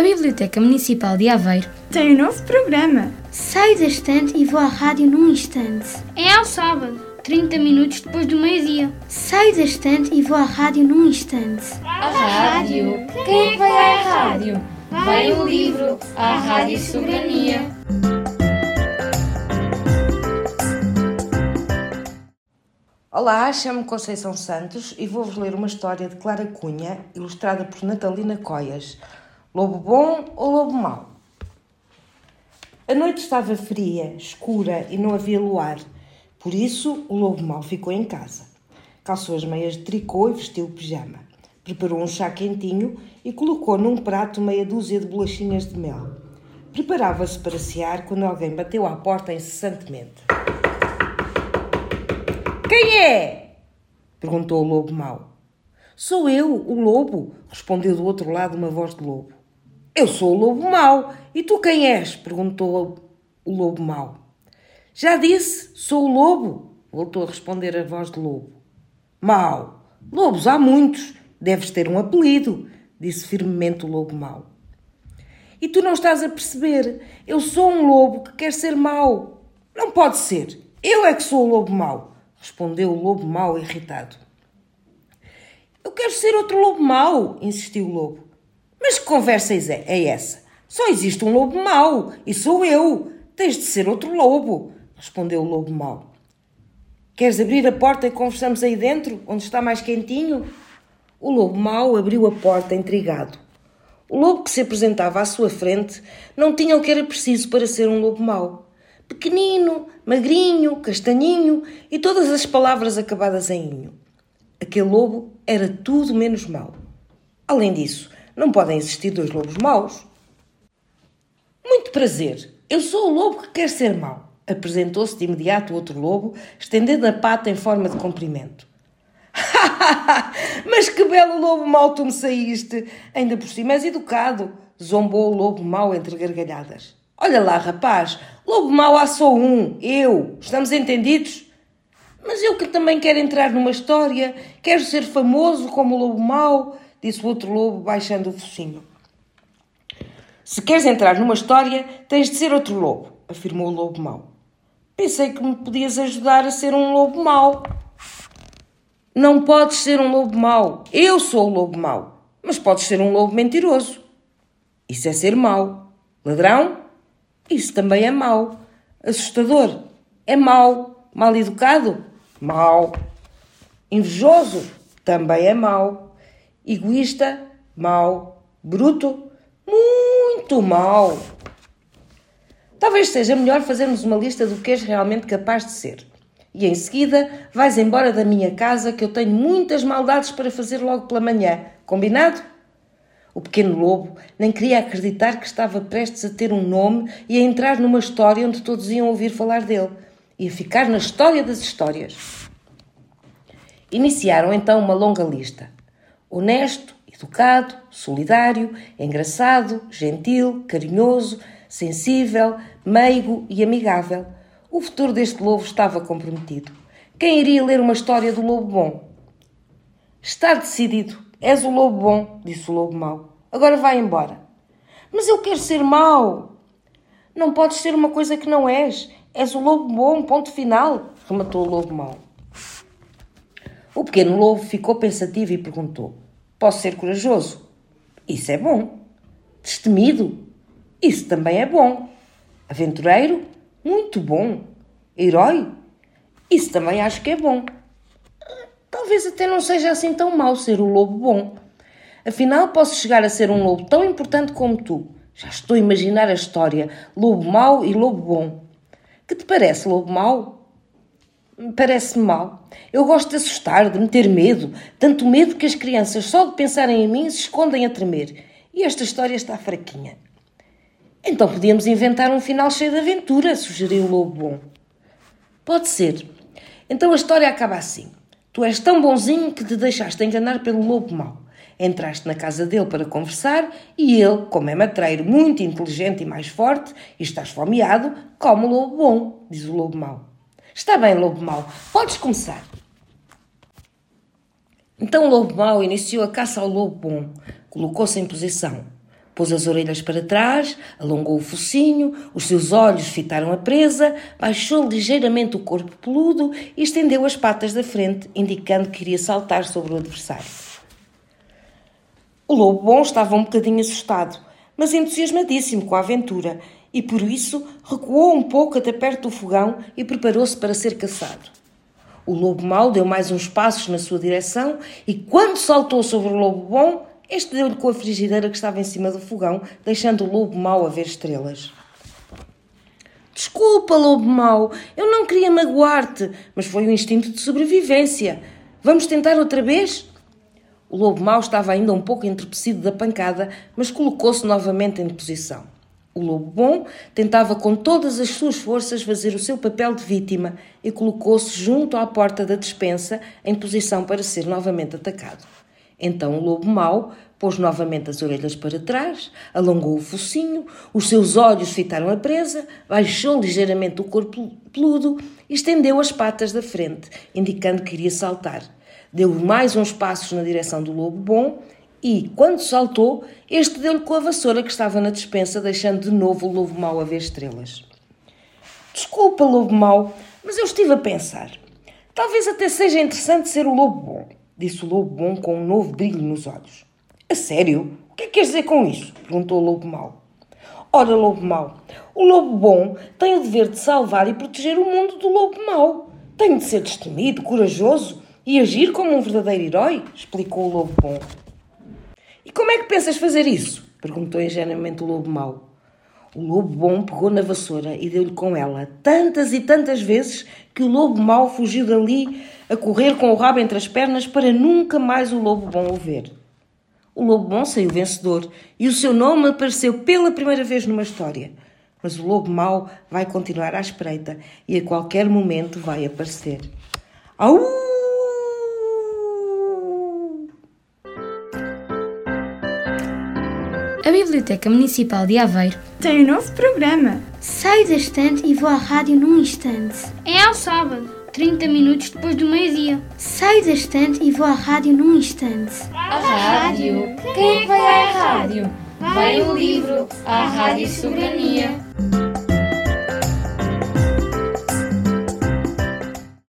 A Biblioteca Municipal de Aveiro tem um novo programa. Saio da estante e vou à rádio num instante. É ao sábado, 30 minutos depois do meio-dia. Saio da estante e vou à rádio num instante. A rádio? Quem é que vai à rádio? Vai o livro, à Rádio Soberania. Olá, chamo-me Conceição Santos e vou-vos ler uma história de Clara Cunha, ilustrada por Natalina Coias. Lobo bom ou lobo mau? A noite estava fria, escura e não havia luar. Por isso, o lobo mau ficou em casa. Calçou as meias de tricô e vestiu o pijama. Preparou um chá quentinho e colocou num prato meia dúzia de bolachinhas de mel. Preparava-se para cear quando alguém bateu à porta incessantemente. Quem é? perguntou o lobo mau. Sou eu, o lobo, respondeu do outro lado uma voz de lobo. Eu sou o lobo mau. E tu quem és? perguntou o lobo mau. Já disse, sou o lobo, voltou a responder a voz de lobo. Mau. Lobos há muitos. Deves ter um apelido, disse firmemente o lobo mau. E tu não estás a perceber. Eu sou um lobo que quer ser mau. Não pode ser. Eu é que sou o lobo mau, respondeu o lobo mau irritado. Eu quero ser outro lobo mau, insistiu o lobo. Mas que conversa é essa? Só existe um lobo mau e sou eu. Tens de ser outro lobo, respondeu o lobo mau. Queres abrir a porta e conversamos aí dentro, onde está mais quentinho? O lobo mau abriu a porta intrigado. O lobo que se apresentava à sua frente não tinha o que era preciso para ser um lobo mau. Pequenino, magrinho, castanhinho e todas as palavras acabadas em inho. Aquele lobo era tudo menos mau. Além disso, não podem existir dois lobos maus. Muito prazer. Eu sou o lobo que quer ser mau. Apresentou-se de imediato o outro lobo, estendendo a pata em forma de cumprimento. Mas que belo lobo mau tu me saíste! Ainda por cima és educado, zombou o lobo mau entre gargalhadas. Olha lá, rapaz, lobo mau há só um, eu. Estamos entendidos? Mas eu que também quero entrar numa história, quero ser famoso como o lobo mau, disse o outro lobo, baixando o focinho. Se queres entrar numa história, tens de ser outro lobo, afirmou o lobo mau. Pensei que me podias ajudar a ser um lobo mau. Não podes ser um lobo mau. Eu sou o lobo mau. Mas podes ser um lobo mentiroso. Isso é ser mau. Ladrão? Isso também é mau. Assustador? É mau. Mal educado? Mau. Invejoso? Também é mau. Egoísta? Mau. Bruto? Muito mau. Talvez seja melhor fazermos uma lista do que és realmente capaz de ser. E em seguida vais embora da minha casa que eu tenho muitas maldades para fazer logo pela manhã. Combinado? O pequeno lobo nem queria acreditar que estava prestes a ter um nome e a entrar numa história onde todos iam ouvir falar dele. Ia ficar na história das histórias. Iniciaram então uma longa lista. Honesto, educado, solidário, engraçado, gentil, carinhoso, sensível, meigo e amigável. O futuro deste lobo estava comprometido. Quem iria ler uma história do lobo bom? Está decidido. És o lobo bom, disse o lobo mau. Agora vai embora. Mas eu quero ser mau. Não podes ser uma coisa que não és. És o lobo bom, ponto final, rematou o lobo mau. O pequeno lobo ficou pensativo e perguntou: Posso ser corajoso? Isso é bom. Destemido? Isso também é bom. Aventureiro? Muito bom. Herói? Isso também acho que é bom. Talvez até não seja assim tão mau ser o lobo bom. Afinal, posso chegar a ser um lobo tão importante como tu. Já estou a imaginar a história: lobo mau e lobo bom. Que te parece, lobo mau? Parece-me mal. Eu gosto de assustar, de meter medo. Tanto medo que as crianças, só de pensarem em mim, se escondem a tremer. E esta história está fraquinha. Então podíamos inventar um final cheio de aventura, sugeriu o lobo bom. Pode ser. Então a história acaba assim. Tu és tão bonzinho que te deixaste enganar pelo lobo mau. Entraste na casa dele para conversar e ele, como é matreiro, muito inteligente e mais forte, e estás fomeado, come o lobo bom, diz o lobo mau. Está bem, lobo mau, podes começar. Então lobo mau iniciou a caça ao lobo bom, colocou-se em posição Pôs as orelhas para trás, alongou o focinho, os seus olhos fitaram a presa, baixou ligeiramente o corpo peludo e estendeu as patas da frente, indicando que iria saltar sobre o adversário. O lobo bom estava um bocadinho assustado, mas entusiasmadíssimo com a aventura, e por isso recuou um pouco até perto do fogão e preparou-se para ser caçado. O lobo mau deu mais uns passos na sua direção e, quando saltou sobre o lobo bom, este deu-lhe com a frigideira que estava em cima do fogão, deixando o lobo mau a ver estrelas. Desculpa, lobo mau, eu não queria magoar-te, mas foi um instinto de sobrevivência. Vamos tentar outra vez? O lobo mau estava ainda um pouco entrepecido da pancada, mas colocou-se novamente em posição. O lobo bom tentava com todas as suas forças fazer o seu papel de vítima e colocou-se junto à porta da despensa em posição para ser novamente atacado. Então o lobo mau pôs novamente as orelhas para trás, alongou o focinho, os seus olhos fitaram a presa, baixou ligeiramente o corpo peludo e estendeu as patas da frente, indicando que iria saltar. Deu mais uns passos na direção do lobo bom e, quando saltou, este deu-lhe com a vassoura que estava na despensa, deixando de novo o lobo mau a ver estrelas. Desculpa, lobo mau, mas eu estive a pensar. Talvez até seja interessante ser o lobo bom disse o lobo bom com um novo brilho nos olhos. A sério? O que é que queres dizer com isso? perguntou o lobo mau. Ora, lobo mau, o lobo bom tem o dever de salvar e proteger o mundo do lobo mau. Tem de ser destemido, corajoso e agir como um verdadeiro herói, explicou o lobo bom. E como é que pensas fazer isso? perguntou ingenuamente o lobo mau. O lobo bom pegou na vassoura e deu-lhe com ela tantas e tantas vezes que o lobo mau fugiu dali a correr com o rabo entre as pernas para nunca mais o lobo bom o ver. O lobo bom saiu vencedor e o seu nome apareceu pela primeira vez numa história. Mas o lobo mau vai continuar à espreita e a qualquer momento vai aparecer. Au! A Biblioteca Municipal de Aveiro tem um novo programa. Saio da estante e vou à rádio num instante. É ao sábado, 30 minutos depois do meio-dia. Saio da estante e vou à rádio num instante. A rádio? Quem é que vai à rádio? Vai o livro, à Rádio Soberania.